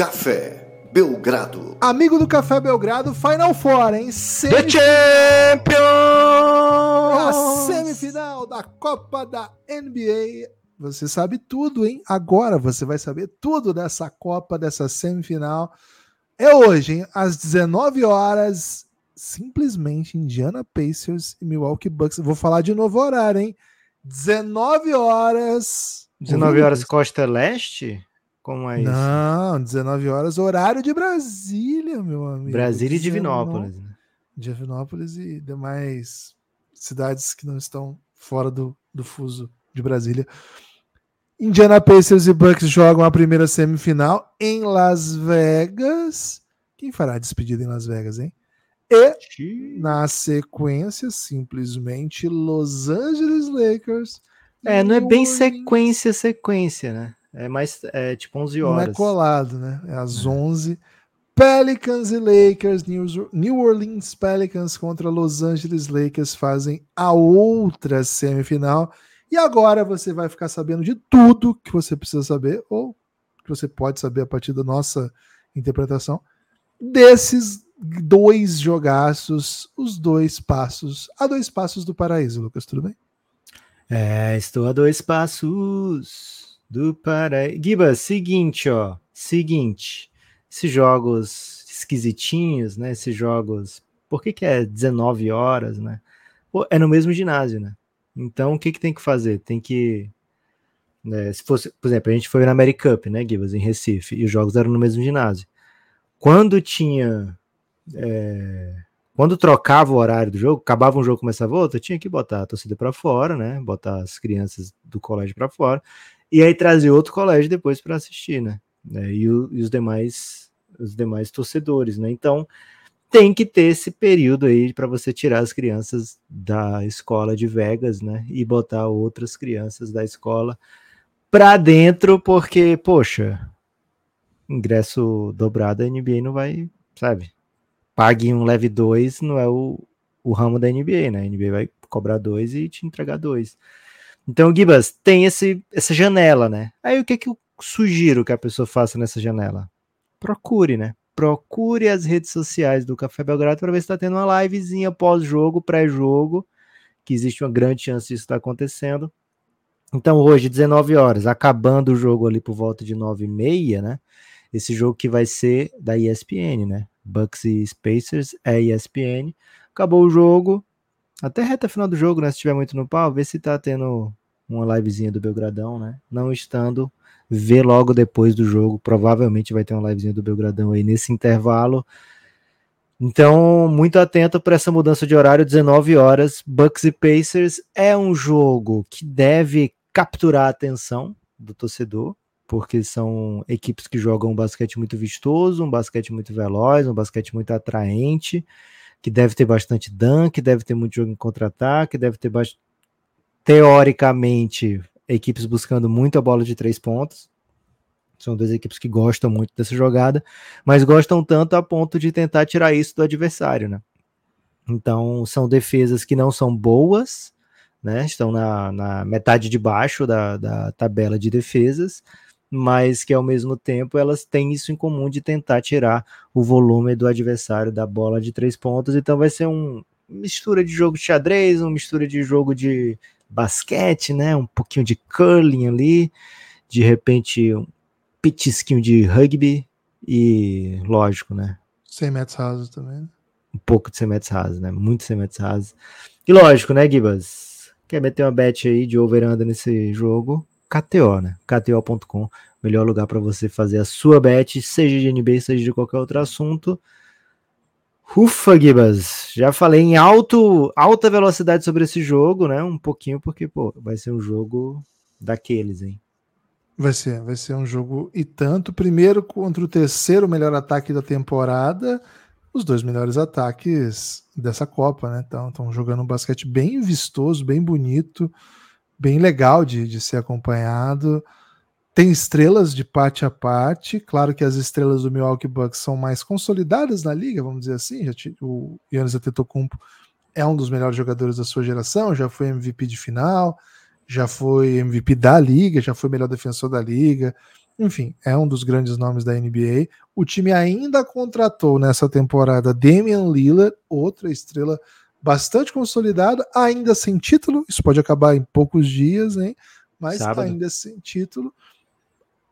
Café Belgrado. Amigo do Café Belgrado, Final Four, hein? The Champions! A semifinal da Copa da NBA. Você sabe tudo, hein? Agora você vai saber tudo dessa Copa, dessa semifinal. É hoje, hein? Às 19 horas, simplesmente Indiana Pacers e Milwaukee Bucks. Vou falar de novo o horário, hein? 19 horas. 19 horas Costa Leste? Como é isso? Não, 19 horas, horário de Brasília, meu amigo. Brasília e 19 Divinópolis. né? Divinópolis e demais cidades que não estão fora do, do fuso de Brasília. Indiana Pacers e Bucks jogam a primeira semifinal em Las Vegas. Quem fará a despedida em Las Vegas, hein? E na sequência, simplesmente Los Angeles Lakers. É, não é bem sequência, sequência, né? É mais, é tipo 11 Não horas. é colado, né? É às 11. Pelicans e Lakers, New New Orleans Pelicans contra Los Angeles Lakers fazem a outra semifinal. E agora você vai ficar sabendo de tudo que você precisa saber, ou que você pode saber a partir da nossa interpretação, desses dois jogaços, os dois passos, a dois passos do paraíso, Lucas, tudo bem? É, estou a dois passos do paraíso. Giba, seguinte, ó. Seguinte. Esses jogos esquisitinhos, né? Esses jogos. Por que, que é 19 horas, né? Pô, é no mesmo ginásio, né? Então, o que, que tem que fazer? Tem que. né, se fosse, por exemplo, a gente foi na Americup, né, Gibas, em Recife, e os jogos eram no mesmo ginásio. Quando tinha. é, quando trocava o horário do jogo, acabava um jogo, começava outro, tinha que botar a torcida para fora, né? Botar as crianças do colégio para fora, e aí trazer outro colégio depois para assistir, né? né, E, o- e os demais os demais torcedores, né? Então tem que ter esse período aí para você tirar as crianças da escola de Vegas, né? E botar outras crianças da escola para dentro, porque poxa, ingresso dobrado a NBA não vai, sabe? Pague um leve dois não é o, o ramo da NBA, né? A NBA vai cobrar dois e te entregar dois. Então, Gibas, tem esse, essa janela, né? Aí o que, que eu sugiro que a pessoa faça nessa janela? Procure, né? Procure as redes sociais do Café Belgrado para ver se está tendo uma livezinha pós-jogo, pré-jogo, que existe uma grande chance disso estar acontecendo. Então, hoje, 19 horas, acabando o jogo ali por volta de 9 e meia, né? Esse jogo que vai ser da ESPN, né? Bucks e Spacers é ESPN. Acabou o jogo. Até reta final do jogo, né? Se tiver muito no pau, vê se tá tendo uma livezinha do Belgradão, né? Não estando, vê logo depois do jogo. Provavelmente vai ter uma livezinha do Belgradão aí nesse intervalo. Então, muito atento para essa mudança de horário, 19 horas. Bucks e Pacers é um jogo que deve capturar a atenção do torcedor, porque são equipes que jogam um basquete muito vistoso, um basquete muito veloz, um basquete muito atraente, que deve ter bastante dunk, deve ter muito jogo em contra-ataque, deve ter teoricamente, equipes buscando muito a bola de três pontos. São duas equipes que gostam muito dessa jogada, mas gostam tanto a ponto de tentar tirar isso do adversário, né? Então, são defesas que não são boas, né? Estão na, na metade de baixo da, da tabela de defesas, mas que ao mesmo tempo elas têm isso em comum de tentar tirar o volume do adversário da bola de três pontos. Então, vai ser um mistura de jogo de xadrez, uma mistura de jogo de basquete, né? Um pouquinho de curling ali, de repente um petisquinho de rugby e, lógico, né? 100 metros rasos também. Um pouco de 100 metros rasos, né? Muito 100 metros rasos. E lógico, né, Gibas? Quer meter uma bet aí de over-under nesse jogo? KTO, né? KTO.com, melhor lugar para você fazer a sua bet, seja de NBA, seja de qualquer outro assunto. Ufa, Gibas, já falei em alto, alta velocidade sobre esse jogo, né? Um pouquinho, porque, pô, vai ser um jogo daqueles, hein? Vai ser, vai ser um jogo e tanto. Primeiro contra o terceiro melhor ataque da temporada, os dois melhores ataques dessa Copa, né? Estão jogando um basquete bem vistoso, bem bonito, bem legal de, de ser acompanhado. Tem estrelas de parte a parte. Claro que as estrelas do Milwaukee Bucks são mais consolidadas na liga, vamos dizer assim. Já o Giannis Antetokounmpo é um dos melhores jogadores da sua geração, já foi MVP de final, já foi MVP da liga, já foi melhor defensor da liga. Enfim, é um dos grandes nomes da NBA. O time ainda contratou nessa temporada Damian Lillard, outra estrela bastante consolidada, ainda sem título. Isso pode acabar em poucos dias, hein? Mas Sábado. ainda sem título.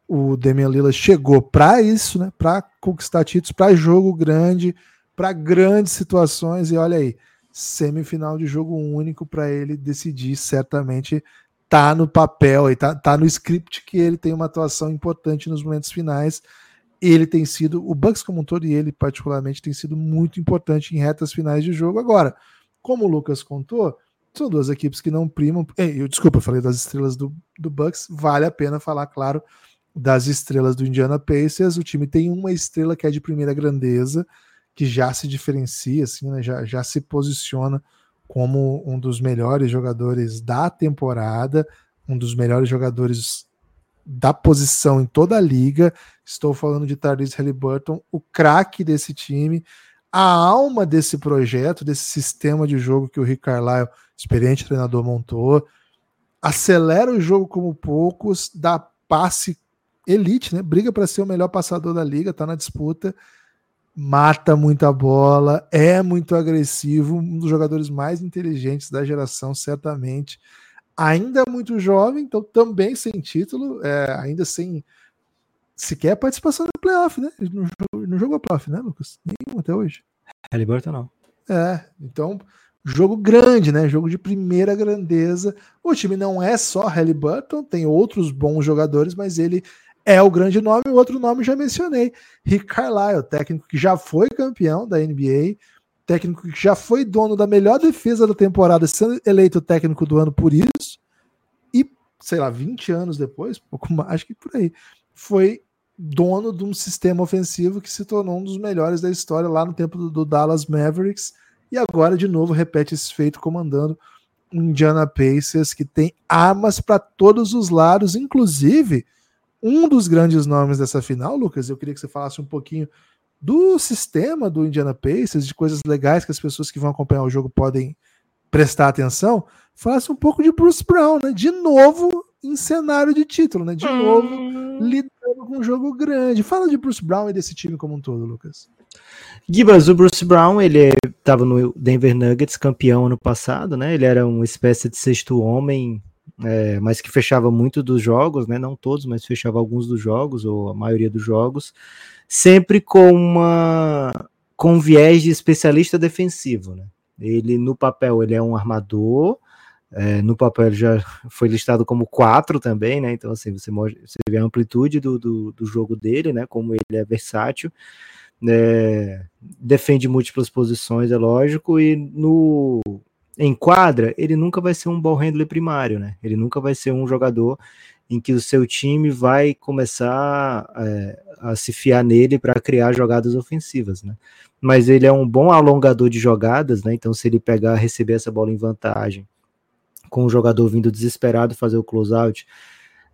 O Damian Lillard chegou para isso, né? Para conquistar títulos, para jogo grande, para grandes situações. E olha aí, semifinal de jogo único para ele decidir certamente tá no papel e tá, tá no script que ele tem uma atuação importante nos momentos finais. Ele tem sido, o Bucks como um todo e ele particularmente tem sido muito importante em retas finais de jogo. Agora, como o Lucas contou, são duas equipes que não primam. Eu, desculpa, eu falei das estrelas do, do Bucks. Vale a pena falar, claro, das estrelas do Indiana Pacers. O time tem uma estrela que é de primeira grandeza, que já se diferencia, assim, né, já, já se posiciona como um dos melhores jogadores da temporada, um dos melhores jogadores da posição em toda a liga. Estou falando de Tardis Halliburton, o craque desse time, a alma desse projeto, desse sistema de jogo que o Rick Carlisle, experiente treinador, montou. Acelera o jogo como poucos, dá passe elite, né? Briga para ser o melhor passador da liga, tá na disputa mata muita bola, é muito agressivo, um dos jogadores mais inteligentes da geração, certamente. Ainda muito jovem, então também sem título, é, ainda sem sequer participação no playoff, né? Ele não, não jogou playoff, né, Lucas? Nenhum até hoje. Halliburton não. É, então, jogo grande, né? Jogo de primeira grandeza. O time não é só Halliburton, tem outros bons jogadores, mas ele é o grande nome. O outro nome já mencionei, Rick Carlisle, técnico que já foi campeão da NBA, técnico que já foi dono da melhor defesa da temporada, sendo eleito técnico do ano por isso. E, sei lá, 20 anos depois, pouco mais, acho que por aí, foi dono de um sistema ofensivo que se tornou um dos melhores da história lá no tempo do, do Dallas Mavericks. E agora, de novo, repete esse feito comandando o Indiana Pacers, que tem armas para todos os lados, inclusive um dos grandes nomes dessa final, Lucas, eu queria que você falasse um pouquinho do sistema do Indiana Pacers, de coisas legais que as pessoas que vão acompanhar o jogo podem prestar atenção. Falasse um pouco de Bruce Brown, né? De novo em cenário de título, né? De hum. novo lidando com um jogo grande. Fala de Bruce Brown e desse time como um todo, Lucas. Gibas, o Bruce Brown, ele estava no Denver Nuggets, campeão ano passado, né? Ele era uma espécie de sexto homem é, mas que fechava muito dos jogos, né? Não todos, mas fechava alguns dos jogos, ou a maioria dos jogos, sempre com uma com viés de especialista defensivo, né? Ele no papel ele é um armador, é, no papel já foi listado como quatro também, né? Então assim você, você vê a amplitude do, do, do jogo dele, né? Como ele é versátil. É, defende múltiplas posições, é lógico, e no, em quadra, ele nunca vai ser um ball handler primário, né? Ele nunca vai ser um jogador em que o seu time vai começar é, a se fiar nele para criar jogadas ofensivas, né? Mas ele é um bom alongador de jogadas, né? Então, se ele pegar, receber essa bola em vantagem, com o jogador vindo desesperado fazer o closeout,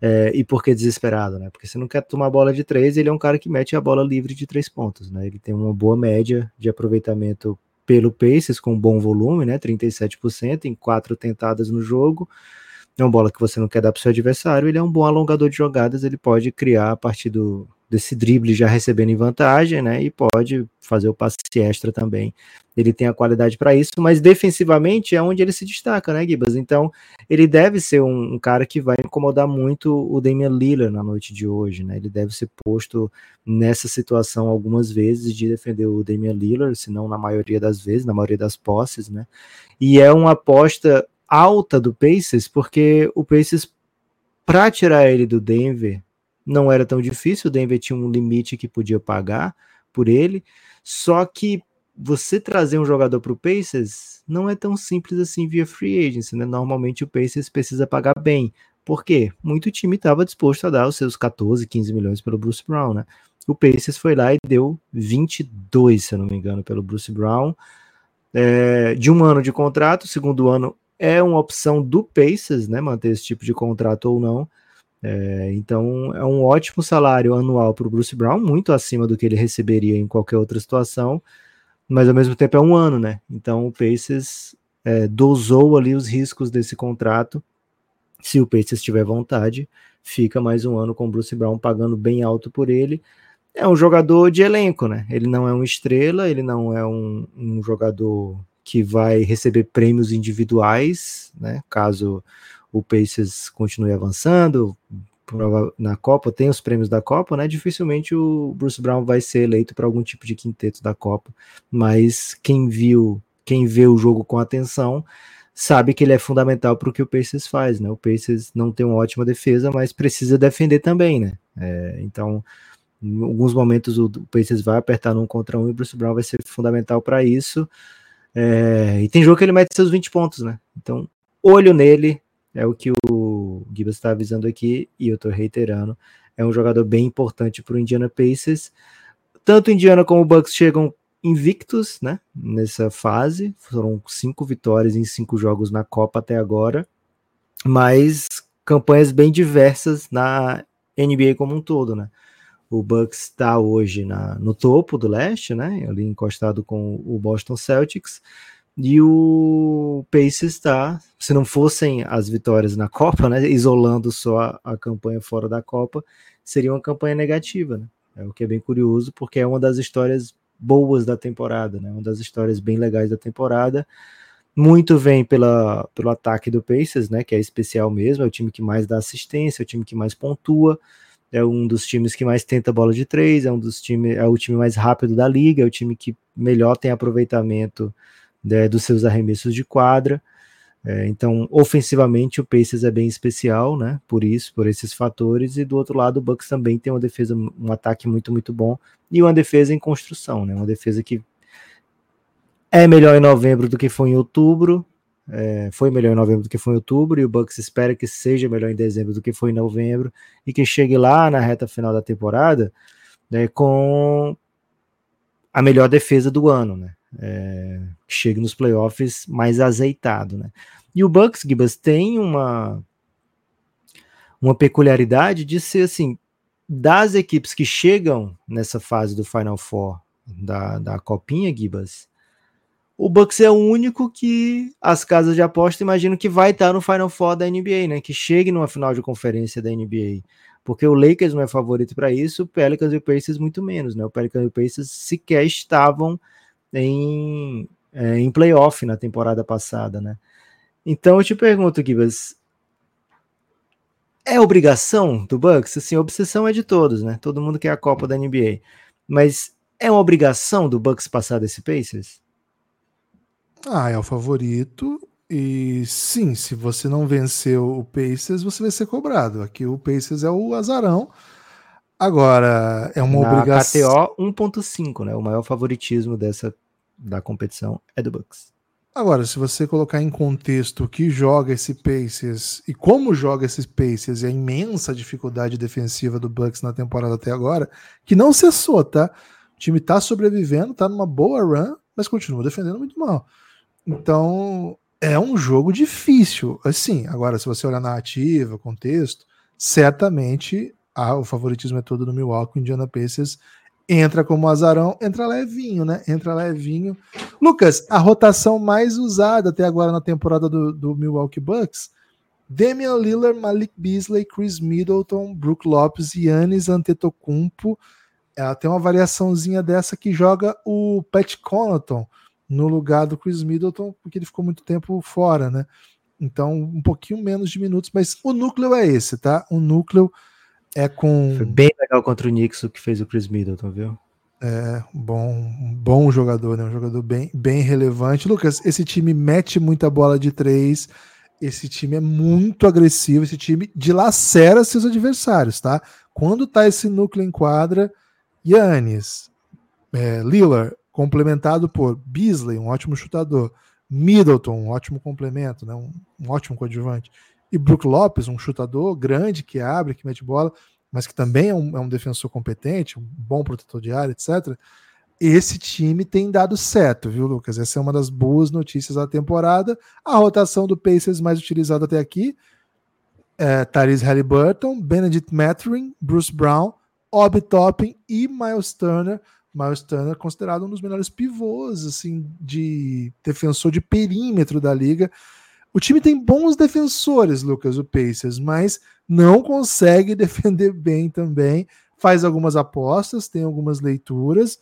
é, e por que desesperado, né? Porque você não quer tomar bola de três, ele é um cara que mete a bola livre de três pontos, né? Ele tem uma boa média de aproveitamento pelo Pacers com bom volume, né, 37% em quatro tentadas no jogo. É uma bola que você não quer dar para o seu adversário. Ele é um bom alongador de jogadas. Ele pode criar a partir do, desse drible já recebendo em vantagem, né? E pode fazer o passe extra também. Ele tem a qualidade para isso, mas defensivamente é onde ele se destaca, né, Gibas? Então, ele deve ser um, um, cara que vai incomodar muito o Damian Lillard na noite de hoje, né? Ele deve ser posto nessa situação algumas vezes de defender o Damian Lillard, se não na maioria das vezes, na maioria das posses, né? E é uma aposta alta do Pacers, porque o Pacers para tirar ele do Denver não era tão difícil, o Denver tinha um limite que podia pagar por ele, só que você trazer um jogador para o Pacers não é tão simples assim via free agency, né? Normalmente o Pacers precisa pagar bem. Por quê? Muito time estava disposto a dar os seus 14, 15 milhões pelo Bruce Brown, né? O Pacers foi lá e deu 22, se eu não me engano, pelo Bruce Brown. É, de um ano de contrato, segundo ano é uma opção do Pacers, né? Manter esse tipo de contrato ou não. É, então é um ótimo salário anual para o Bruce Brown, muito acima do que ele receberia em qualquer outra situação, mas ao mesmo tempo é um ano, né? Então o Pacers é, dosou ali os riscos desse contrato. Se o Pacers tiver vontade, fica mais um ano com o Bruce Brown pagando bem alto por ele. É um jogador de elenco, né? Ele não é uma estrela, ele não é um, um jogador que vai receber prêmios individuais, né? Caso o Pacers continue avançando na Copa, tem os prêmios da Copa, né? Dificilmente o Bruce Brown vai ser eleito para algum tipo de quinteto da Copa, mas quem viu, quem vê o jogo com atenção, sabe que ele é fundamental para o que o Pacers faz, né? O Pacers não tem uma ótima defesa, mas precisa defender também, né? É, então, em alguns momentos o, Pacers vai apertar num contra um e o Bruce Brown vai ser fundamental para isso. É, e tem jogo que ele mete seus 20 pontos, né? Então, olho nele, é o que o Gibbs está avisando aqui, e eu estou reiterando. É um jogador bem importante para o Indiana Pacers. Tanto Indiana como o Bucks chegam invictos, né? Nessa fase, foram cinco vitórias em cinco jogos na Copa até agora, mas campanhas bem diversas na NBA como um todo, né? O Bucks está hoje na, no topo do leste, né? Ali encostado com o Boston Celtics. E o Pacers está, se não fossem as vitórias na Copa, né, isolando só a, a, campanha fora da Copa, seria uma campanha negativa, né? É o que é bem curioso, porque é uma das histórias boas da temporada, né? Uma das histórias bem legais da temporada. Muito vem pela, pelo ataque do Pacers, né? Que é especial mesmo, é o time que mais dá assistência, é o time que mais pontua, é um dos times que mais tenta bola de três, é um dos times, é o time mais rápido da liga, é o time que melhor tem aproveitamento né, dos seus arremessos de quadra. É, então, ofensivamente, o Pacers é bem especial, né? Por isso, por esses fatores. E do outro lado, o Bucks também tem uma defesa, um ataque muito, muito bom e uma defesa em construção, né? Uma defesa que é melhor em novembro do que foi em outubro. É, foi melhor em novembro do que foi em outubro, e o Bucks espera que seja melhor em dezembro do que foi em novembro, e que chegue lá na reta final da temporada né, com a melhor defesa do ano, né? É, chegue nos playoffs mais azeitado, né? E o Bucks, Gibas, tem uma uma peculiaridade de ser assim, das equipes que chegam nessa fase do Final Four da, da Copinha, Gibas, o Bucks é o único que as casas de aposta imaginam que vai estar no Final Four da NBA, né? Que chegue numa final de conferência da NBA. Porque o Lakers não é favorito para isso, o Pelicans e o Pacers muito menos, né? O Pelicans e o Pacers sequer estavam em, é, em playoff na temporada passada, né? Então eu te pergunto, Gibas, é obrigação do Bucks? Assim, a obsessão é de todos, né? Todo mundo quer a Copa da NBA. Mas é uma obrigação do Bucks passar desse Pacers? Ah, é o favorito. E sim, se você não venceu o Pacers, você vai ser cobrado. Aqui o Pacers é o azarão. Agora, é uma Na obrigação. KTO 1.5, né? O maior favoritismo dessa da competição é do Bucks. Agora, se você colocar em contexto que joga esse Pacers e como joga esses Pacers e a imensa dificuldade defensiva do Bucks na temporada até agora, que não cessou, tá? O time tá sobrevivendo, tá numa boa run, mas continua defendendo muito mal. Então, é um jogo difícil. Assim, agora, se você olhar na ativa, contexto, certamente ah, o favoritismo é todo do Milwaukee, Indiana Pacers entra como azarão, entra levinho, né? Entra levinho. Lucas, a rotação mais usada até agora na temporada do, do Milwaukee Bucks, Damian Lillard, Malik Beasley, Chris Middleton, Brook Lopes, Yannis Antetokounmpo. Ela tem uma variaçãozinha dessa que joga o Pat Connaughton, no lugar do Chris Middleton, porque ele ficou muito tempo fora, né? Então, um pouquinho menos de minutos, mas o núcleo é esse, tá? O núcleo é com. Foi bem legal contra o Knicks o que fez o Chris Middleton, viu? É, bom, um bom jogador, né? Um jogador bem, bem relevante. Lucas, esse time mete muita bola de três. Esse time é muito agressivo. Esse time dilacera seus adversários, tá? Quando tá esse núcleo em quadra, Yannis, é, Lillard, complementado por Beasley, um ótimo chutador, Middleton, um ótimo complemento, né, um, um ótimo coadjuvante, e Brook Lopes, um chutador grande que abre, que mete bola, mas que também é um, é um defensor competente, um bom protetor de área, etc. Esse time tem dado certo, viu, Lucas? Essa é uma das boas notícias da temporada. A rotação do Pacers mais utilizada até aqui é Tyrese Halliburton, Benedict Mathurin, Bruce Brown, Obi Toppin e Miles Turner Miles Turner considerado um dos melhores pivôs assim de defensor de perímetro da liga. O time tem bons defensores, Lucas, o Pacers, mas não consegue defender bem também. Faz algumas apostas, tem algumas leituras.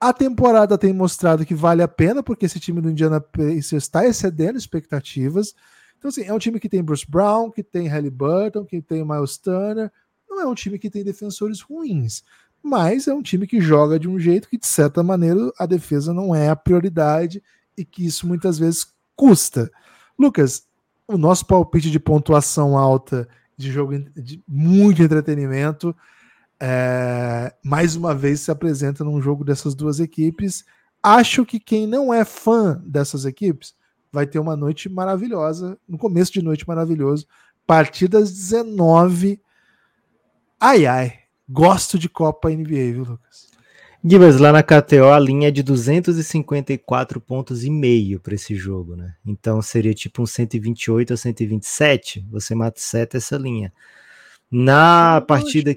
A temporada tem mostrado que vale a pena, porque esse time do Indiana Pacers está excedendo expectativas. Então, assim, é um time que tem Bruce Brown, que tem Halliburton, que tem Miles Turner. Não é um time que tem defensores ruins, mas é um time que joga de um jeito que, de certa maneira, a defesa não é a prioridade e que isso muitas vezes custa. Lucas, o nosso palpite de pontuação alta de jogo de muito entretenimento é, mais uma vez se apresenta num jogo dessas duas equipes. Acho que quem não é fã dessas equipes vai ter uma noite maravilhosa, no começo de noite maravilhoso, partidas 19. Ai ai, gosto de Copa NBA, viu, Lucas? Gibas, lá na KTO a linha é de 254 pontos e meio para esse jogo, né? Então seria tipo um 128 a 127, você mata seta essa linha. Na partida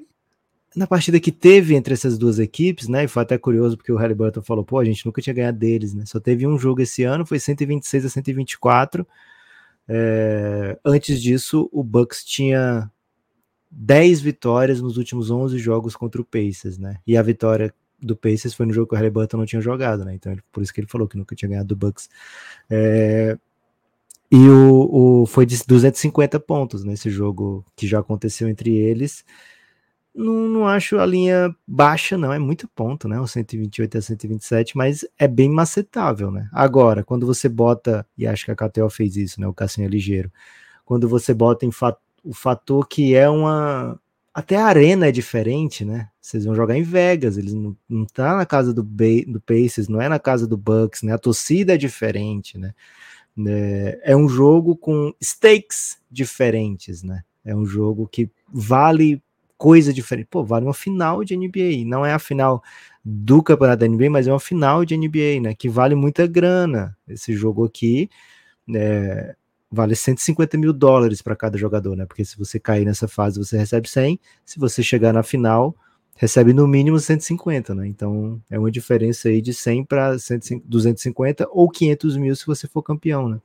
na partida que teve entre essas duas equipes, né? E foi até curioso porque o Halliburton falou, pô, a gente nunca tinha ganhado deles, né? Só teve um jogo esse ano, foi 126 a 124. É, antes disso, o Bucks tinha 10 vitórias nos últimos 11 jogos contra o Pacers, né? E a vitória do Pacers foi no jogo que o Halliburton não tinha jogado, né? Então, por isso que ele falou que nunca tinha ganhado do Bucks. É, e o, o, foi de 250 pontos nesse jogo que já aconteceu entre eles não, não acho a linha baixa, não. É muito ponto, né? O 128 a 127, mas é bem macetável, né? Agora, quando você bota, e acho que a KTO fez isso, né? O Cassinho é ligeiro. Quando você bota em fat, o fator que é uma. Até a arena é diferente, né? Vocês vão jogar em Vegas, eles não, não tá na casa do, Bay, do Pacers, não é na casa do Bucks, né? A torcida é diferente, né? É, é um jogo com stakes diferentes, né? É um jogo que vale coisa diferente. Pô, vale uma final de NBA. Não é a final do campeonato da NBA, mas é uma final de NBA, né? Que vale muita grana. Esse jogo aqui é, vale 150 mil dólares para cada jogador, né? Porque se você cair nessa fase, você recebe 100. Se você chegar na final, recebe no mínimo 150, né? Então é uma diferença aí de 100 para 250 ou 500 mil se você for campeão, né?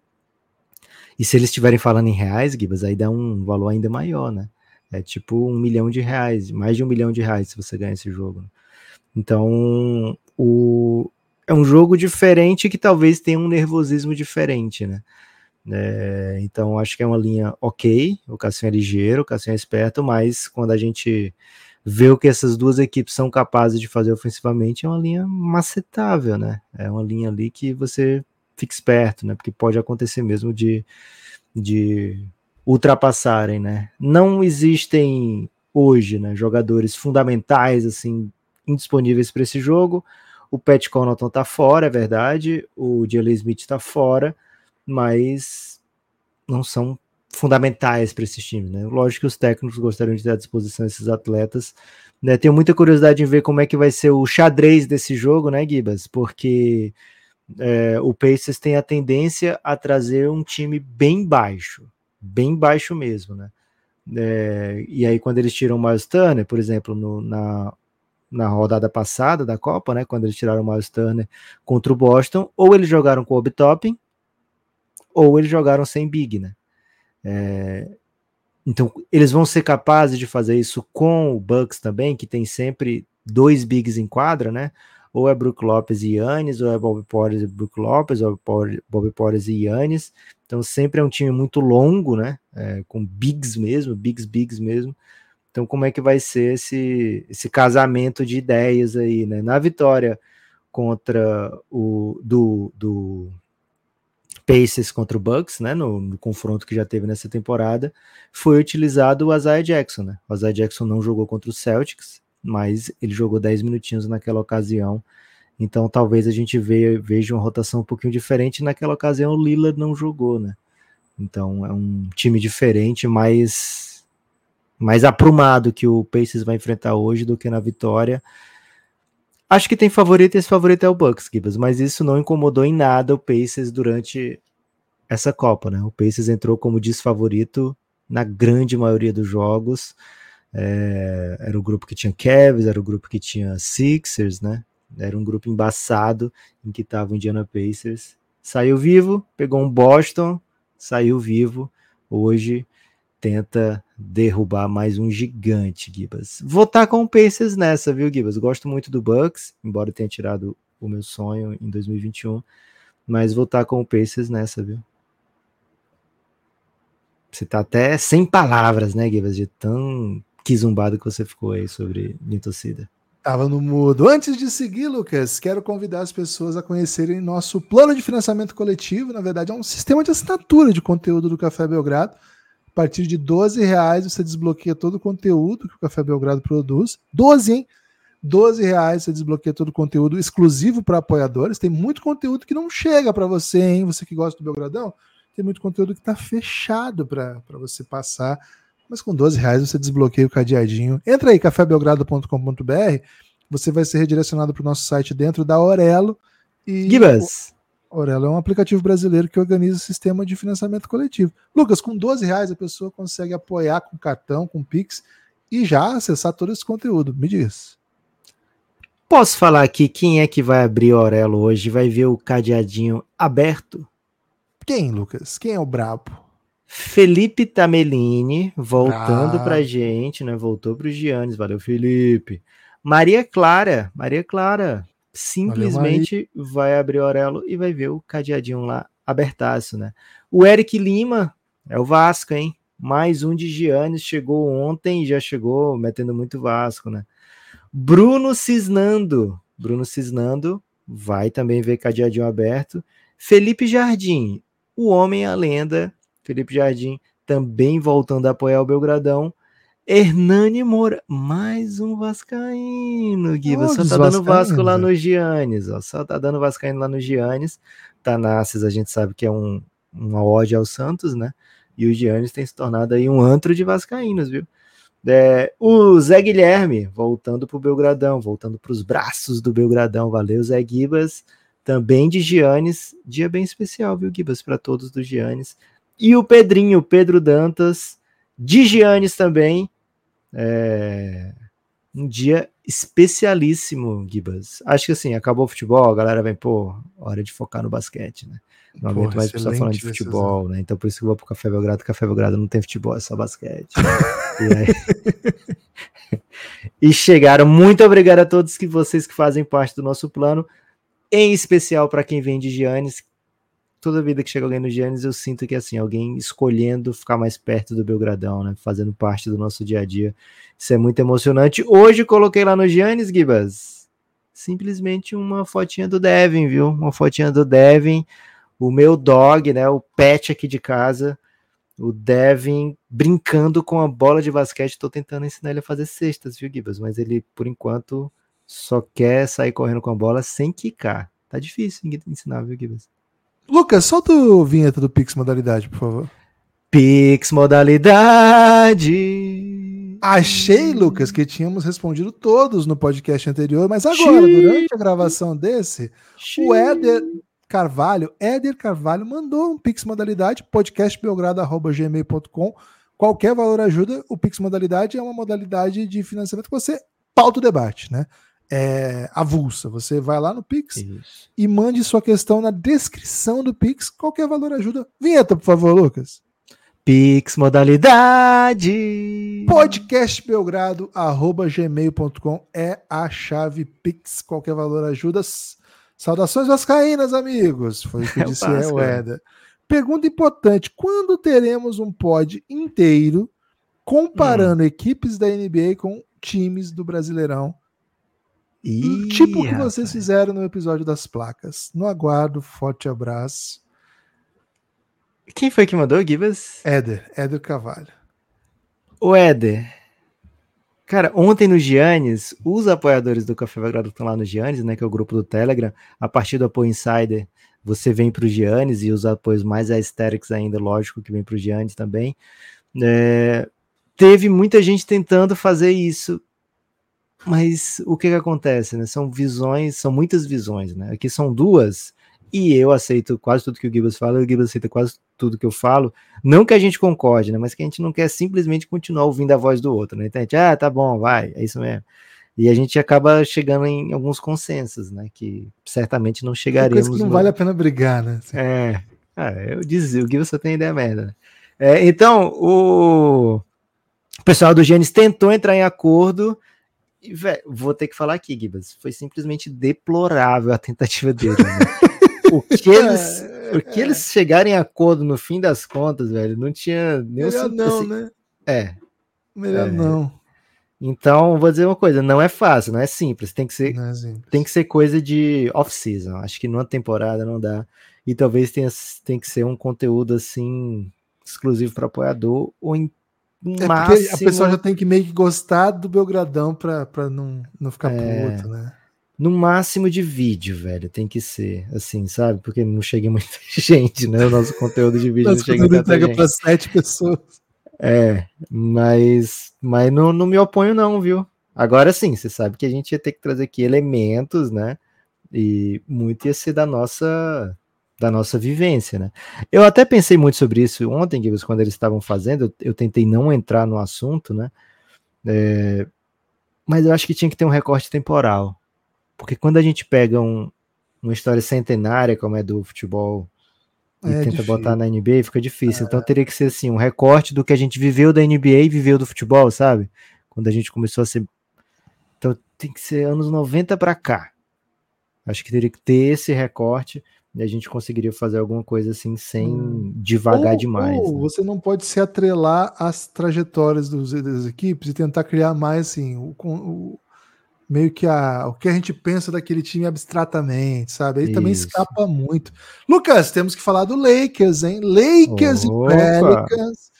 E se eles estiverem falando em reais, Gibas, aí dá um valor ainda maior, né? É tipo um milhão de reais, mais de um milhão de reais se você ganhar esse jogo. Então, o, é um jogo diferente que talvez tenha um nervosismo diferente, né? É, então, acho que é uma linha ok. O Cassinho é ligeiro, o Cassinho é esperto, mas quando a gente vê o que essas duas equipes são capazes de fazer ofensivamente, é uma linha macetável, né? É uma linha ali que você fica esperto, né? Porque pode acontecer mesmo de, de ultrapassarem, né? Não existem hoje, né, jogadores fundamentais assim indisponíveis para esse jogo. O Pat Connaughton tá fora, é verdade. O Jalen Smith tá fora, mas não são fundamentais para esses times, né? Lógico que os técnicos gostariam de ter à disposição esses atletas. Né? Tenho muita curiosidade em ver como é que vai ser o xadrez desse jogo, né, Gibas? Porque é, o Pacers tem a tendência a trazer um time bem baixo bem baixo mesmo, né? É, e aí, quando eles tiram o Miles Turner, por exemplo, no, na, na rodada passada da Copa, né? Quando eles tiraram o Miles Turner contra o Boston, ou eles jogaram com o Obi ou eles jogaram sem Big, né? É, então, eles vão ser capazes de fazer isso com o Bucks também, que tem sempre dois bigs em quadra, né? Ou é Brook Lopes e Yannis, ou é Bob Porres e Brook Lopes, ou é Bob Porres e Yannis. Então sempre é um time muito longo, né? É, com bigs mesmo, bigs, bigs mesmo. Então como é que vai ser esse, esse casamento de ideias aí, né? Na vitória contra o do, do Pacers contra o Bucks, né? No, no, confronto que já teve nessa temporada, foi utilizado o Isaiah Jackson, né? O Isaiah Jackson não jogou contra o Celtics, mas ele jogou 10 minutinhos naquela ocasião então talvez a gente veja uma rotação um pouquinho diferente. Naquela ocasião o Lillard não jogou, né? Então é um time diferente, mais mais aprumado que o Pacers vai enfrentar hoje do que na vitória. Acho que tem favorito e esse favorito é o Bucks, Gibbs, mas isso não incomodou em nada o Pacers durante essa Copa, né? O Pacers entrou como desfavorito na grande maioria dos jogos. É, era o grupo que tinha Cavs, era o grupo que tinha Sixers, né? Era um grupo embaçado em que estava o Indiana Pacers. Saiu vivo, pegou um Boston, saiu vivo. Hoje tenta derrubar mais um gigante, Gibas. Vou estar com o Pacers nessa, viu, Gibas? Gosto muito do Bucks, embora tenha tirado o meu sonho em 2021, mas vou estar com o Pacers nessa, viu? Você tá até sem palavras, né, Gibas, de tão quizumbado que você ficou aí sobre minha torcida. Tava no mudo. Antes de seguir, Lucas, quero convidar as pessoas a conhecerem nosso plano de financiamento coletivo. Na verdade, é um sistema de assinatura de conteúdo do Café Belgrado. A partir de 12 reais você desbloqueia todo o conteúdo que o Café Belgrado produz. 12, hein? 12 reais você desbloqueia todo o conteúdo exclusivo para apoiadores. Tem muito conteúdo que não chega para você, hein? Você que gosta do Belgradão, tem muito conteúdo que está fechado para você passar mas com 12 reais você desbloqueia o cadeadinho. Entra aí, cafébelgrado.com.br, você vai ser redirecionado para o nosso site dentro da Orelo. E Gibas. Orelo é um aplicativo brasileiro que organiza o sistema de financiamento coletivo. Lucas, com 12 reais a pessoa consegue apoiar com cartão, com Pix e já acessar todo esse conteúdo. Me diz. Posso falar aqui quem é que vai abrir o Orelo hoje? Vai ver o cadeadinho aberto? Quem, Lucas? Quem é o brabo? Felipe Tamelini voltando ah. pra gente, né? Voltou pro Giannis, valeu Felipe. Maria Clara, Maria Clara simplesmente valeu, vai abrir o Orelo e vai ver o cadeadinho lá abertaço, né? O Eric Lima é o Vasco, hein? Mais um de Giannis chegou ontem e já chegou metendo muito Vasco, né? Bruno Cisnando, Bruno Cisnando vai também ver cadeadinho aberto. Felipe Jardim, o homem a lenda Felipe Jardim também voltando a apoiar o Belgradão. Hernani Moura, mais um Vascaíno, Guiba. Só tá dando Vasco lá no Giannis, ó. Só tá dando Vascaíno lá no Giannis. Tanassis, a gente sabe que é um, uma ode ao Santos, né? E o Giannis tem se tornado aí um antro de Vascaínos, viu? É, o Zé Guilherme, voltando pro Belgradão, voltando para os braços do Belgradão. Valeu, Zé Gibas. Também de Giannis. Dia bem especial, viu, Gibas, para todos do Giannis. E o Pedrinho, Pedro Dantas, de Giannis também. É... Um dia especialíssimo, Gibas. Acho que assim, acabou o futebol, a galera vem, pô, hora de focar no basquete, né? Não aguento mais pessoa falando de futebol, né? Então por isso que eu vou pro Café Belgrado. Café Belgrado não tem futebol, é só basquete. e, aí... e chegaram. Muito obrigado a todos que vocês que fazem parte do nosso plano, em especial para quem vem de Giannis, toda vida que chega alguém no Giannis, eu sinto que assim, alguém escolhendo ficar mais perto do Belgradão, né? Fazendo parte do nosso dia a dia. Isso é muito emocionante. Hoje coloquei lá no Giannis, Gibas. Simplesmente uma fotinha do Devin, viu? Uma fotinha do Devin, o meu dog, né? O pet aqui de casa. O Devin brincando com a bola de basquete. Tô tentando ensinar ele a fazer cestas, viu, Gibas? Mas ele, por enquanto, só quer sair correndo com a bola sem quicar. Tá difícil ensinar, viu, Gibas? Lucas, solta o vinheta do Pix Modalidade, por favor. Pix Modalidade. Achei, Lucas, que tínhamos respondido todos no podcast anterior, mas agora, Xiii. durante a gravação desse, Xiii. o Éder Carvalho, Éder Carvalho mandou um Pix Modalidade, podcastbelgrado.gmail.com. Qualquer valor ajuda. O Pix Modalidade é uma modalidade de financiamento que você pauta o debate, né? É, avulsa. Você vai lá no Pix Isso. e mande sua questão na descrição do Pix. Qualquer valor ajuda. Vinheta, por favor, Lucas. Pix modalidade. Podcastbelgrado@gmail.com é a chave Pix. Qualquer valor ajuda. Saudações vascaínas, amigos. Foi o que é disse o Eda. Pergunta importante: quando teremos um pod inteiro comparando hum. equipes da NBA com times do Brasileirão? Ih, tipo o que rapaz. vocês fizeram no episódio das placas. No aguardo, forte abraço. Quem foi que mandou, Gibas? Éder, Éder Cavalho. O Éder. Cara, ontem no Giannis, os apoiadores do Café Belgrado estão lá no Giannis, né, que é o grupo do Telegram, a partir do apoio Insider, você vem para o Giannis e os apoios mais aesthetics ainda, lógico que vem para o Giannis também. É, teve muita gente tentando fazer isso mas o que, que acontece, né? São visões, são muitas visões, né? Aqui são duas, e eu aceito quase tudo que o Gibbs fala, o Gibbs aceita quase tudo que eu falo. Não que a gente concorde, né? Mas que a gente não quer simplesmente continuar ouvindo a voz do outro, né? Então a gente, ah, tá bom, vai, é isso mesmo. E a gente acaba chegando em alguns consensos, né? Que certamente não chegaremos. Coisa que não no... vale a pena brigar, né? É, ah, eu dizia, o Gibbs só tem ideia merda, né? É, então, o... o pessoal do Gênesis tentou entrar em acordo. E, vou ter que falar aqui, Gibas. Foi simplesmente deplorável a tentativa dele. Né? o que eles, é, o que é. eles chegarem em acordo no fim das contas, velho, não tinha nenhum Melhor não, assim, né? É. Melhor é. não. Então, vou dizer uma coisa, não é fácil, não é simples, tem que ser, é tem que ser coisa de off-season. Acho que numa temporada não dá. E talvez tenha, tenha que ser um conteúdo assim exclusivo para apoiador ou em é máximo... a pessoa já tem que meio que gostar do Belgradão para não, não ficar é... puto, né? No máximo de vídeo, velho, tem que ser assim, sabe? Porque não chega muita gente, né? O nosso conteúdo de vídeo nosso não chega entrega para sete pessoas. É, mas, mas não, não me oponho, não, viu? Agora sim, você sabe que a gente ia ter que trazer aqui elementos, né? E muito ia ser da nossa da nossa vivência, né? Eu até pensei muito sobre isso ontem, quando eles estavam fazendo, eu, eu, tentei não entrar no assunto, né? É, mas eu acho que tinha que ter um recorte temporal. Porque quando a gente pega um, uma história centenária, como é do futebol e é tenta difícil. botar na NBA, fica difícil. Então, é. Então teria que ser assim, um recorte do que a gente viveu da NBA e viveu do futebol, sabe? Quando a gente começou a ser. Então tem que ser anos 90 para cá. Acho que teria que ter esse recorte a gente conseguiria fazer alguma coisa assim sem hum. devagar ou, demais. Ou né? você não pode se atrelar às trajetórias dos, das equipes e tentar criar mais assim, o, o meio que a, o que a gente pensa daquele time abstratamente, sabe? Ele Isso. também escapa muito. Lucas, temos que falar do Lakers, hein? Lakers Opa. e Pelicans.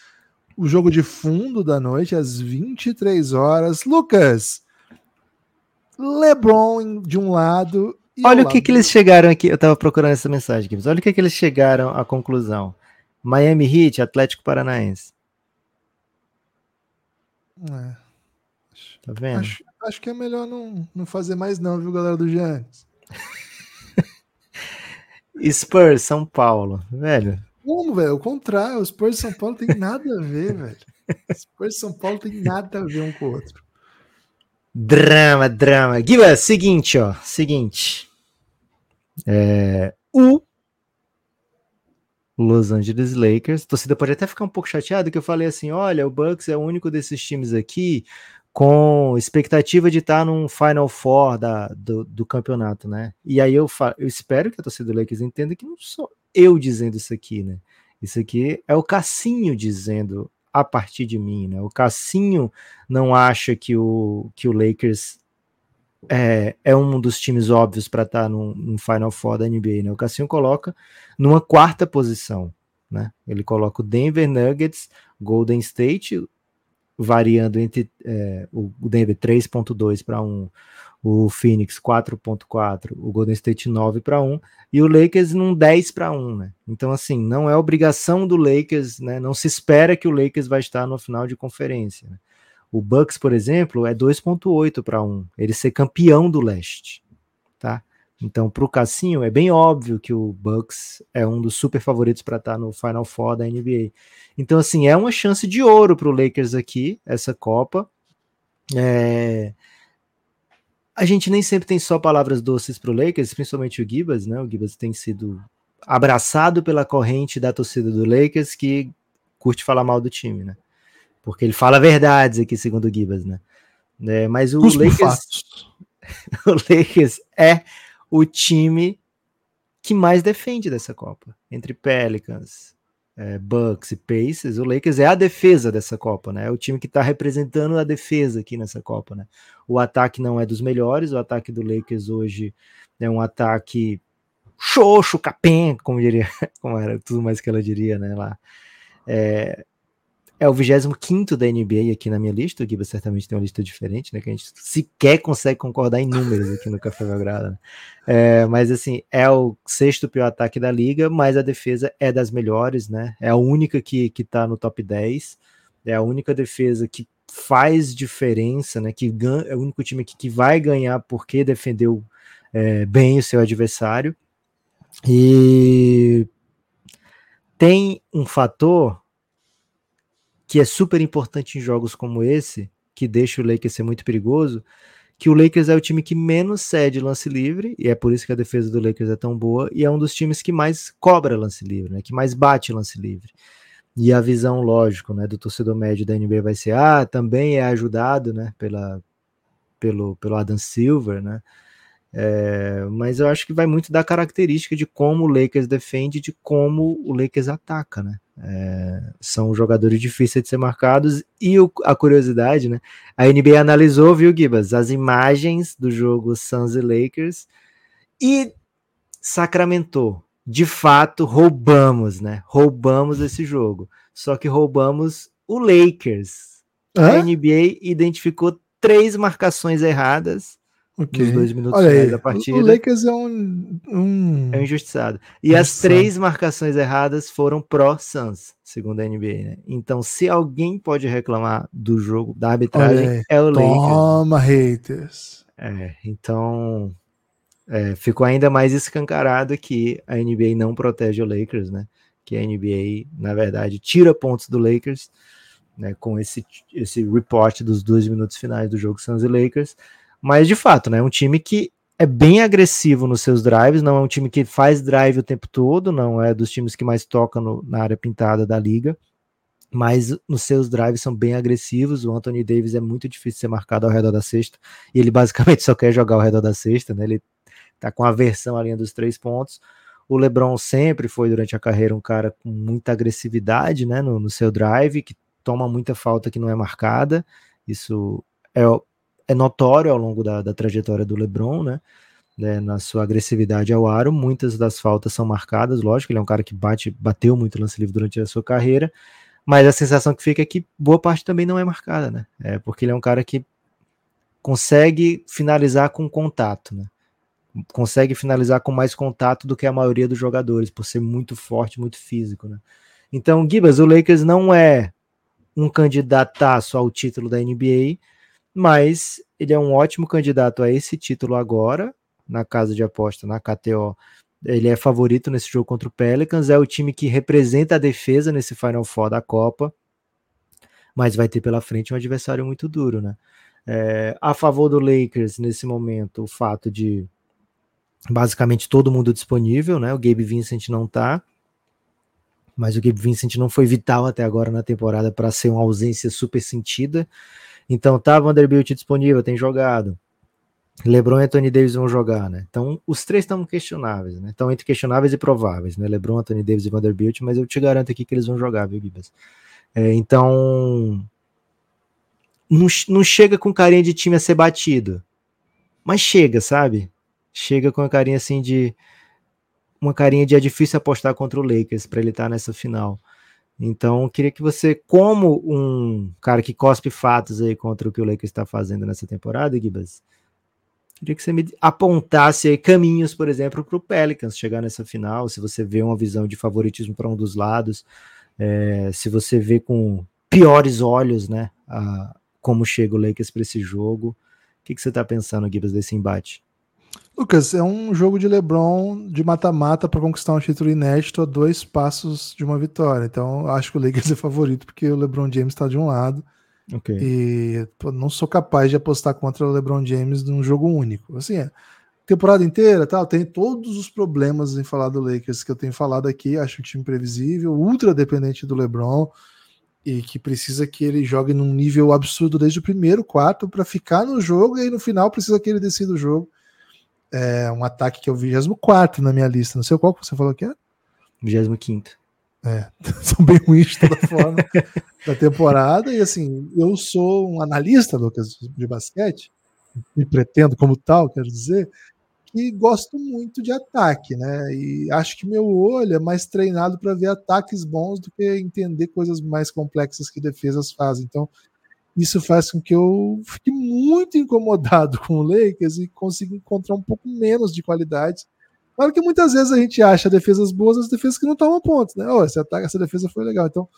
O jogo de fundo da noite, às 23 horas. Lucas, LeBron de um lado. Olha o que, que eles chegaram aqui. Eu tava procurando essa mensagem aqui. Olha o que, que eles chegaram à conclusão. Miami Heat, Atlético Paranaense. É. Tá vendo? Acho, acho que é melhor não, não fazer mais, não, viu, galera do Giannis? Spurs, São Paulo, velho. Como, velho? O contrário, o Spurs São Paulo tem nada a ver, velho. Spurs São Paulo tem nada a ver um com o outro. Drama, drama. Guiba, seguinte, ó. Seguinte. É, o Los Angeles Lakers. A torcida pode até ficar um pouco chateada que eu falei assim: olha, o Bucks é o único desses times aqui com expectativa de estar num Final Four da, do, do campeonato, né? E aí eu, eu espero que a torcida do Lakers entenda que não sou eu dizendo isso aqui, né? Isso aqui é o Cassinho dizendo a partir de mim, né? O Cassinho não acha que o, que o Lakers é, é um dos times óbvios para estar num, num, Final Four da NBA, né? O Cassinho coloca numa quarta posição, né? Ele coloca o Denver Nuggets, Golden State, variando entre é, o Denver 3.2 para 1, o Phoenix 4.4, o Golden State 9 para 1 e o Lakers num 10 para 1, né? Então assim, não é obrigação do Lakers, né? Não se espera que o Lakers vai estar no final de conferência. Né? O Bucks, por exemplo, é 2.8 para 1, ele ser campeão do leste, tá? Então, para o Cassinho, é bem óbvio que o Bucks é um dos super favoritos para estar no Final Four da NBA. Então, assim, é uma chance de ouro para o Lakers aqui, essa Copa. É... A gente nem sempre tem só palavras doces para o Lakers, principalmente o Gibas, né? O Gibas tem sido abraçado pela corrente da torcida do Lakers que curte falar mal do time, né? Porque ele fala verdades aqui, segundo o Gibas, né? É, mas o Lakers, o Lakers é o time que mais defende dessa Copa. Entre Pelicans, é, Bucks e Pacers, o Lakers é a defesa dessa Copa, né? É o time que está representando a defesa aqui nessa Copa, né? O ataque não é dos melhores, o ataque do Lakers hoje é um ataque xoxo, capenga, como diria, como era tudo mais que ela diria, né? Lá. É, é o 25 da NBA aqui na minha lista. O Giba certamente tem uma lista diferente, né? Que a gente sequer consegue concordar em números aqui no Café Belgrado. Né? É, mas assim, é o sexto pior ataque da liga, mas a defesa é das melhores, né? É a única que, que tá no top 10. É a única defesa que faz diferença, né? Que ganha, é o único time que, que vai ganhar porque defendeu é, bem o seu adversário. E tem um fator que é super importante em jogos como esse, que deixa o Lakers ser muito perigoso, que o Lakers é o time que menos cede lance livre, e é por isso que a defesa do Lakers é tão boa, e é um dos times que mais cobra lance livre, né, que mais bate lance livre. E a visão, lógico, né, do torcedor médio da NBA vai ser, ah, também é ajudado, né, pela, pelo, pelo Adam Silver, né, é, mas eu acho que vai muito da característica de como o Lakers defende, de como o Lakers ataca, né? É, são jogadores difíceis de ser marcados e o, a curiosidade, né? A NBA analisou, viu, Gibas, as imagens do jogo Suns e Lakers e sacramentou. De fato, roubamos, né? Roubamos esse jogo. Só que roubamos o Lakers. Hã? A NBA identificou três marcações erradas Okay. Nos dois minutos Olha aí, da partida. O Lakers é um, um... É um injustiçado. E as três marcações erradas foram pró-Suns, segundo a NBA, né? Então, se alguém pode reclamar do jogo, da arbitragem, é o Lakers. Toma, haters. É, então... É, ficou ainda mais escancarado que a NBA não protege o Lakers, né? Que a NBA, na verdade, tira pontos do Lakers, né? Com esse, esse report dos dois minutos finais do jogo Suns e Lakers. Mas de fato, né? É um time que é bem agressivo nos seus drives, não é um time que faz drive o tempo todo, não é dos times que mais tocam na área pintada da liga, mas nos seus drives são bem agressivos. O Anthony Davis é muito difícil ser marcado ao redor da cesta, e ele basicamente só quer jogar ao redor da cesta, né? Ele tá com aversão à linha dos três pontos. O LeBron sempre foi durante a carreira um cara com muita agressividade, né, no, no seu drive, que toma muita falta que não é marcada. Isso é é notório ao longo da, da trajetória do LeBron, né? né? Na sua agressividade ao aro, muitas das faltas são marcadas, lógico, ele é um cara que bate, bateu muito lance livre durante a sua carreira, mas a sensação que fica é que boa parte também não é marcada, né? É porque ele é um cara que consegue finalizar com contato, né? Consegue finalizar com mais contato do que a maioria dos jogadores, por ser muito forte, muito físico, né? Então, Gibas, o Lakers não é um candidataço ao título da NBA, mas ele é um ótimo candidato a esse título agora, na casa de aposta, na KTO. Ele é favorito nesse jogo contra o Pelicans, é o time que representa a defesa nesse Final Four da Copa, mas vai ter pela frente um adversário muito duro, né? É, a favor do Lakers, nesse momento, o fato de basicamente todo mundo disponível, né? O Gabe Vincent não tá, mas o Gabe Vincent não foi vital até agora na temporada para ser uma ausência super sentida. Então tá Vanderbilt disponível, tem jogado. LeBron e Anthony Davis vão jogar, né? Então os três estão questionáveis, né? Estão entre questionáveis e prováveis, né? LeBron, Anthony Davis e Vanderbilt, mas eu te garanto aqui que eles vão jogar, viu, Gibas? É, então não, não chega com carinha de time a ser batido, mas chega, sabe? Chega com a carinha assim de uma carinha de é difícil apostar contra o Lakers para ele estar tá nessa final. Então, queria que você, como um cara que cospe fatos aí contra o que o Lakers está fazendo nessa temporada, Gibas, queria que você me apontasse aí caminhos, por exemplo, para o Pelicans chegar nessa final. Se você vê uma visão de favoritismo para um dos lados, é, se você vê com piores olhos, né, a, como chega o Lakers para esse jogo. O que, que você está pensando, Gibas, desse embate? Lucas, é um jogo de LeBron de mata-mata para conquistar um título inédito a dois passos de uma vitória. Então, acho que o Lakers é favorito porque o LeBron James está de um lado. Okay. E pô, não sou capaz de apostar contra o LeBron James num jogo único. Assim, é, temporada inteira, tal, tem todos os problemas em falar do Lakers que eu tenho falado aqui. Acho um time previsível, ultra dependente do LeBron e que precisa que ele jogue num nível absurdo desde o primeiro quarto para ficar no jogo e aí no final precisa que ele decida o jogo é, um ataque que é o 24 na minha lista. Não sei qual que você falou que é? 25. É, são bem ruins de toda forma da temporada. E assim, eu sou um analista, Lucas, de basquete, me pretendo como tal, quero dizer, que gosto muito de ataque, né? E acho que meu olho é mais treinado para ver ataques bons do que entender coisas mais complexas que defesas fazem. Então, isso faz com que eu fique muito incomodado com o Lakers e consiga encontrar um pouco menos de qualidade. Claro que muitas vezes a gente acha defesas boas, as defesas que não tomam pontos, né? Oh, esse ataque, essa defesa foi legal. Então,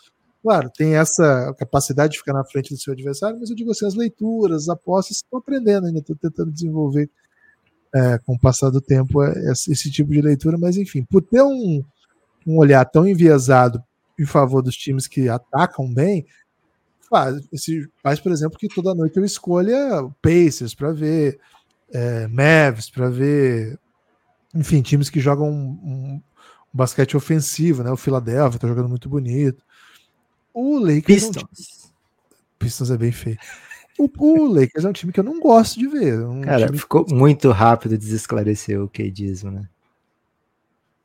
claro, tem essa capacidade de ficar na frente do seu adversário, mas eu digo assim, as leituras, as apostas, estou aprendendo ainda, estou tentando desenvolver é, com o passar do tempo é, esse, tipo de leitura, mas enfim, por ter um, um olhar tão enviesado em favor dos times que atacam bem, faz, esse, faz, por exemplo, que toda noite eu escolha Pacers para ver, é, Mavs para ver, enfim, times que jogam um, um, basquete ofensivo, né? O Philadelphia tá jogando muito bonito. O Lakers. Pistons. É um time... Pistons é bem feio. O, o, Lakers é um time que eu não gosto de ver. Um Cara, ficou muito rápido desesclarecer o queidismo, né?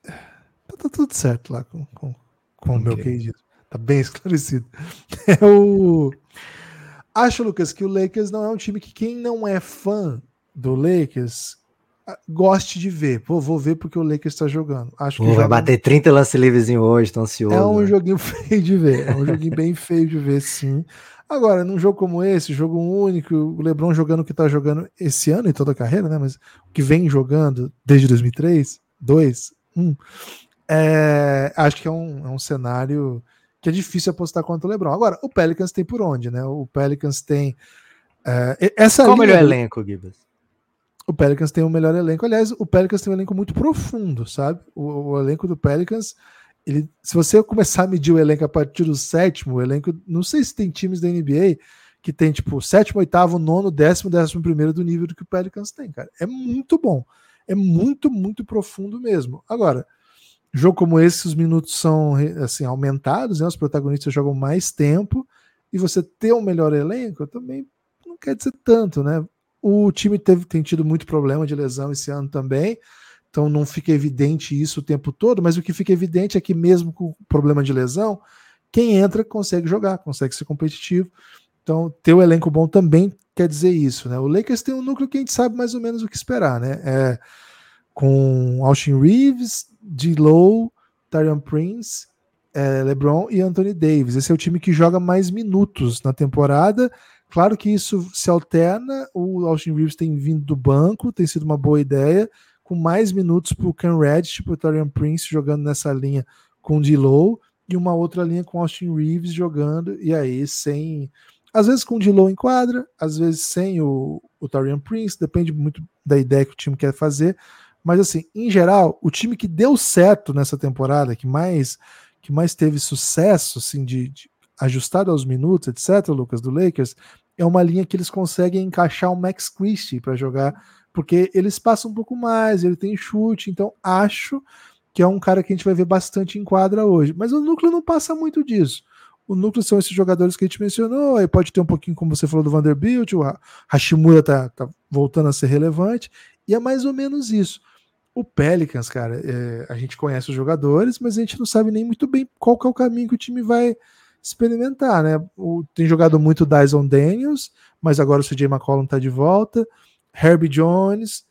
Tá, tá, tudo certo lá com, com, com okay. o meu queidismo. Tá bem esclarecido. É o. Acho, Lucas, que o Lakers não é um time que quem não é fã do Lakers goste de ver. Pô, vou ver porque o Lakers está jogando. Acho Pô, que vai joga... bater 30 lance livres hoje, tô ansioso. É um né? joguinho feio de ver. É um joguinho bem feio de ver, sim. Agora, num jogo como esse, jogo único, o LeBron jogando o que tá jogando esse ano e toda a carreira, né? Mas o que vem jogando desde 2003, 2, 1, é, acho que é um, é um cenário que é difícil apostar contra o LeBron. Agora, o Pelicans tem por onde, né? O Pelicans tem é, essa Qual o melhor elenco, Gibas? O Pelicans tem o melhor elenco. Aliás, o Pelicans tem um elenco muito profundo, sabe? O, o, elenco do Pelicans, ele, se você começar a medir o elenco a partir do sétimo, o elenco, não sei se tem times da NBA que tem tipo sétimo, oitavo, nono, décimo, décimo primeiro do nível do que o Pelicans tem, cara. É muito bom. É muito, muito profundo mesmo. Agora, jogo como esse, os minutos são assim aumentados, né? Os protagonistas jogam mais tempo e você ter um melhor elenco também não quer dizer tanto, né? O time teve, tem tido muito problema de lesão esse ano também, então não fica evidente isso o tempo todo, mas o que fica evidente é que, mesmo com problema de lesão, quem entra consegue jogar, consegue ser competitivo. Então, ter um elenco bom também quer dizer isso, né? O Lakers tem um núcleo que a gente sabe mais ou menos o que esperar, né? É, com Austin Reeves, D-Low, Tyrion Prince, é, LeBron e Anthony Davis. Esse é o time que joga mais minutos na temporada Claro que isso se alterna. O Austin Reeves tem vindo do banco, tem sido uma boa ideia, com mais minutos para o Ken Reddish, para o Torian Prince jogando nessa linha com D-Low e uma outra linha com Austin Reeves jogando, e aí sem. Às vezes com o D-Low em quadra, às vezes sem o, o Torian Prince, depende muito da ideia que o time quer fazer. Mas assim, em geral, o time que deu certo nessa temporada, que mais que mais teve sucesso, assim, de, de ajustado aos minutos, etc., Lucas, do Lakers, é uma linha que eles conseguem encaixar o Max Christie para jogar, porque eles passam um pouco mais, ele tem chute, então acho que é um cara que a gente vai ver bastante em quadra hoje. Mas o núcleo não passa muito disso. O núcleo são esses jogadores que a gente mencionou, aí pode ter um pouquinho, como você falou, do Vanderbilt, o Hashimura tá, tá voltando a ser relevante, e é mais ou menos isso. O Pelicans, cara, é, a gente conhece os jogadores, mas a gente não sabe nem muito bem qual que é o caminho que o time vai, experimentar, né? O, tem jogado muito Dyson Daniels, mas agora o CJ McCollum tá de volta. Herbie Jones,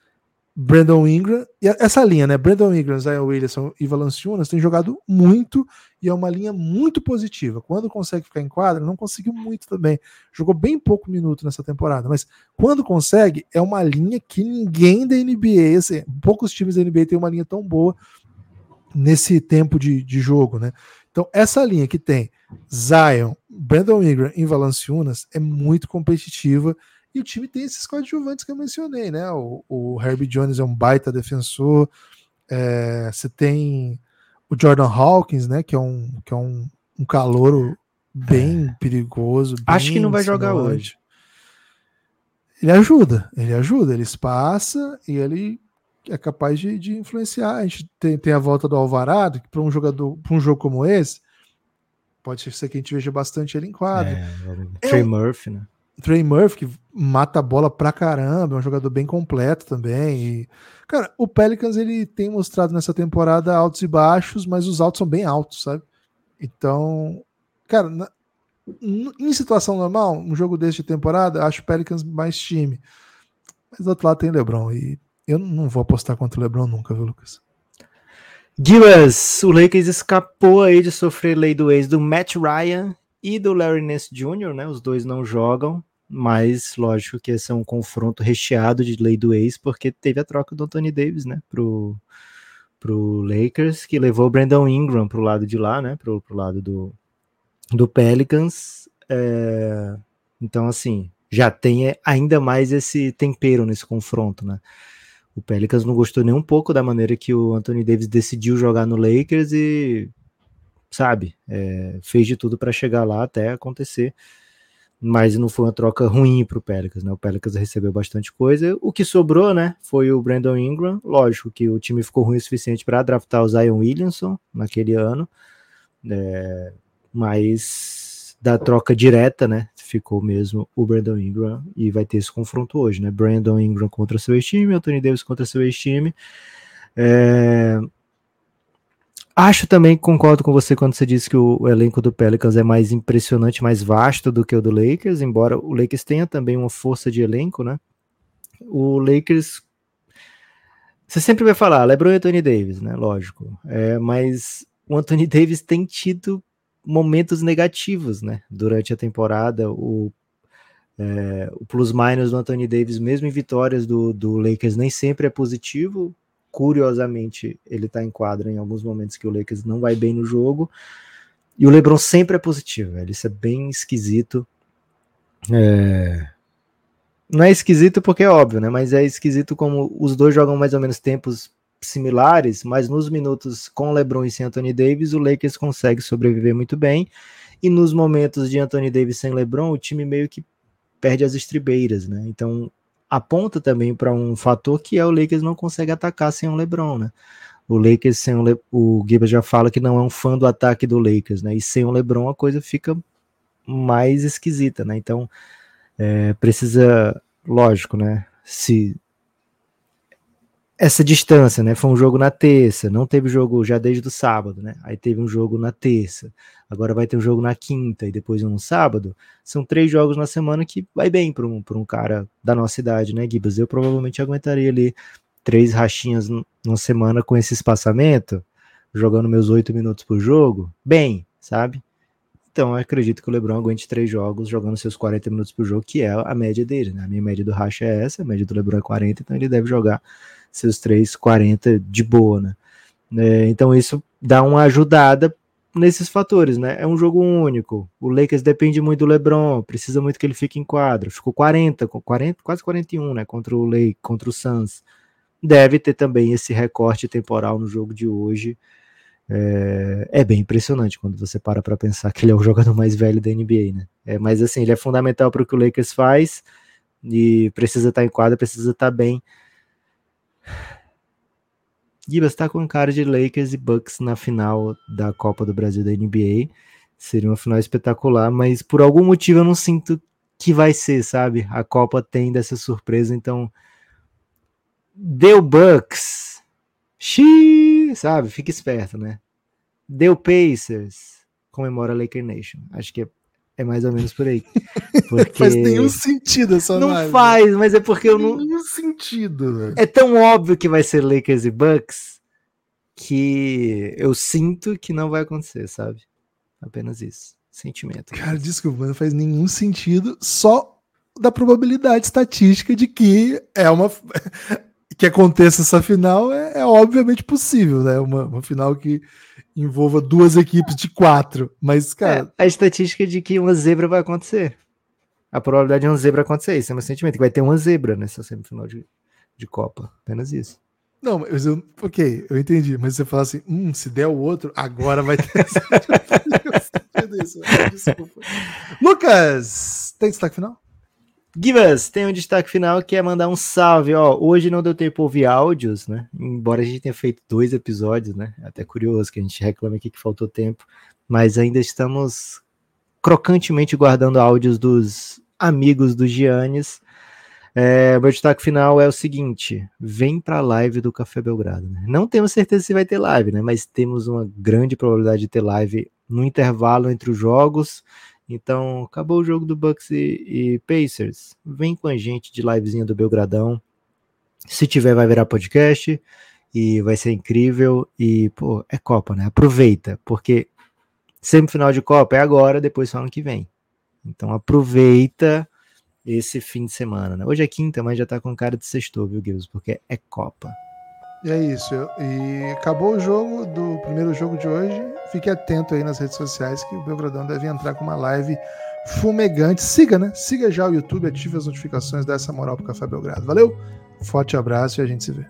Brandon Ingram, e essa linha, né? Brandon Ingram, Zion Williamson e Valanciunas tem jogado muito e é uma linha muito positiva. Quando consegue ficar em quadra, não conseguiu muito também. Jogou bem pouco minuto nessa temporada, mas quando consegue, é uma linha que ninguém da NBA, assim, poucos times da NBA tem uma linha tão boa nesse tempo de, de jogo, né? Então, essa linha que tem Zion, Brandon Ingram e Valanciunas é muito competitiva. E o time tem esses coadjuvantes que eu mencionei, né? O, o Herbie Jones é um baita defensor. É, você tem o Jordan Hawkins, né? Que é um, que é um, um calouro bem é. perigoso. Bem Acho que não vai jogar hoje. Ele ajuda, ele ajuda, ele espaça e ele é capaz de, de influenciar. A gente tem, tem a volta do Alvarado, que para um jogador, para um jogo como esse, pode ser que a gente veja bastante ele em quadro. É, é Trey Murphy, né? Trey Murphy, que mata a bola pra caramba, é um jogador bem completo também. E, cara, o Pelicans ele tem mostrado nessa temporada altos e baixos, mas os altos são bem altos, sabe? Então, cara, na, em situação normal, um jogo desse de temporada, acho o Pelicans mais time. Mas do outro lado tem LeBron e eu não vou apostar contra o LeBron nunca, viu, Lucas? Gibas, o Lakers escapou aí de sofrer lei do ex do Matt Ryan e do Larry Nance Jr., né? Os dois não jogam, mas lógico que esse é um confronto recheado de lei do ex, porque teve a troca do Anthony Davis, né? Pro, pro Lakers, que levou o Brandon Ingram pro lado de lá, né? Pro, pro lado do, do Pelicans. É, então, assim, já tem ainda mais esse tempero nesse confronto, né? O Pelicans não gostou nem um pouco da maneira que o Anthony Davis decidiu jogar no Lakers e, sabe, é, fez de tudo para chegar lá até acontecer. Mas não foi uma troca ruim para o Pelicans, né? O Pelicans recebeu bastante coisa. O que sobrou, né, foi o Brandon Ingram. Lógico que o time ficou ruim o suficiente para draftar o Zion Williamson naquele ano, é, mas da troca direta, né? Ficou mesmo o Brandon Ingram e vai ter esse confronto hoje, né? Brandon Ingram contra seu ex-time, Anthony Davis contra seu ex-time. É... Acho também, concordo com você quando você disse que o, o, elenco do Pelicans é mais impressionante, mais vasto do que o do Lakers, embora o Lakers tenha também uma força de elenco, né? O Lakers. Você sempre vai falar LeBron e Anthony Davis, né? Lógico. É, mas o Anthony Davis tem tido momentos negativos, né? Durante a temporada, o, é, o plus-minus do Anthony Davis, mesmo em vitórias do, do Lakers, nem sempre é positivo curiosamente, ele está em quadra em alguns momentos que o Lakers não vai bem no jogo. E o LeBron sempre é positivo, velho. Isso é bem esquisito. É... Não é esquisito porque é óbvio, né? Mas é esquisito como os dois jogam mais ou menos tempos similares, mas nos minutos com LeBron e sem Anthony Davis, o Lakers consegue sobreviver muito bem. E nos momentos de Anthony Davis sem LeBron, o time meio que perde as estribeiras, né? Então aponta também para um fator que é o Lakers não consegue atacar sem o LeBron, né? O Lakers sem o, Le... o Gibbs já fala que não é um fã do ataque do Lakers, né? E sem o LeBron a coisa fica mais esquisita, né? Então é, precisa, lógico, né? Se essa distância, né? Foi um jogo na terça, não teve jogo já desde o sábado, né? Aí teve um jogo na terça, agora vai ter um jogo na quinta e depois um no sábado. São três jogos na semana que vai bem para um, um cara da nossa idade, né, Gibas? Eu provavelmente aguentaria ali três rachinhas numa semana com esse espaçamento, jogando meus oito minutos por jogo, bem, sabe? Então, eu acredito que o LeBron aguente três jogos jogando seus 40 minutos por jogo, que é a média dele, né? A minha média do racha é essa, a média do LeBron é 40, então ele deve jogar seus 3,40 de boa, né? É, então isso dá uma ajudada nesses fatores, né? É um jogo único. O Lakers depende muito do LeBron, precisa muito que ele fique em quadra. Ficou 40, 40 quase 41, né? Contra o Lake, contra o Suns. Deve ter também esse recorte temporal no jogo de hoje. É, é bem impressionante quando você para para pensar que ele é o jogador mais velho da NBA, né? É, mas assim, ele é fundamental para o que o Lakers faz e precisa estar em quadra, precisa estar bem. Gibas está com cara de Lakers e Bucks na final da Copa do Brasil da NBA. Seria uma final espetacular, mas por algum motivo eu não sinto que vai ser, sabe? A Copa tem dessa surpresa, então deu Bucks, xiii, sabe? Fica esperto, né? Deu Pacers, comemora Laker Nation. Acho que é é mais ou menos por aí. Porque... faz nenhum sentido essa Não faz, mas é porque eu não. Nenhum sentido, velho. É tão óbvio que vai ser Lakers e Bucks que eu sinto que não vai acontecer, sabe? Apenas isso. Sentimento. Cara, desculpa, não faz nenhum sentido. Só da probabilidade estatística de que é uma. Que aconteça essa final é, é obviamente possível, né? Uma, uma final que envolva duas equipes de quatro. Mas, cara. É, a estatística de que uma zebra vai acontecer. A probabilidade de uma zebra acontecer, isso é meu sentimento, que vai ter uma zebra nessa semifinal de, de Copa. Apenas isso. Não, mas eu, ok, eu entendi. Mas você fala assim, hum, se der o outro, agora vai ter. Desculpa. Lucas, tem destaque final? Givas, tem um destaque final que é mandar um salve, ó. Hoje não deu tempo de ouvir áudios, né? Embora a gente tenha feito dois episódios, né? Até curioso que a gente reclama aqui que faltou tempo, mas ainda estamos crocantemente guardando áudios dos amigos do Giannis. É, meu destaque final é o seguinte: vem para a live do Café Belgrado. Né? Não temos certeza se vai ter live, né? Mas temos uma grande probabilidade de ter live no intervalo entre os jogos então, acabou o jogo do Bucks e, e, Pacers. Vem com a gente de livezinha do Belgradão. Se tiver, vai virar podcast e vai ser incrível. E, pô, é Copa, né? Aproveita, porque semifinal de Copa é agora, depois só ano que vem. Então, aproveita esse fim de semana, né? Hoje é quinta, mas já tá com cara de sexto, viu, Guilherme? Porque é Copa. E é isso. E acabou o jogo do primeiro jogo de hoje. Fique atento aí nas redes sociais que o Belgradão deve entrar com uma live fumegante. Siga, né? Siga já o YouTube, ative as notificações, dessa moral pro Café Belgrado. Valeu, forte abraço e a gente se vê.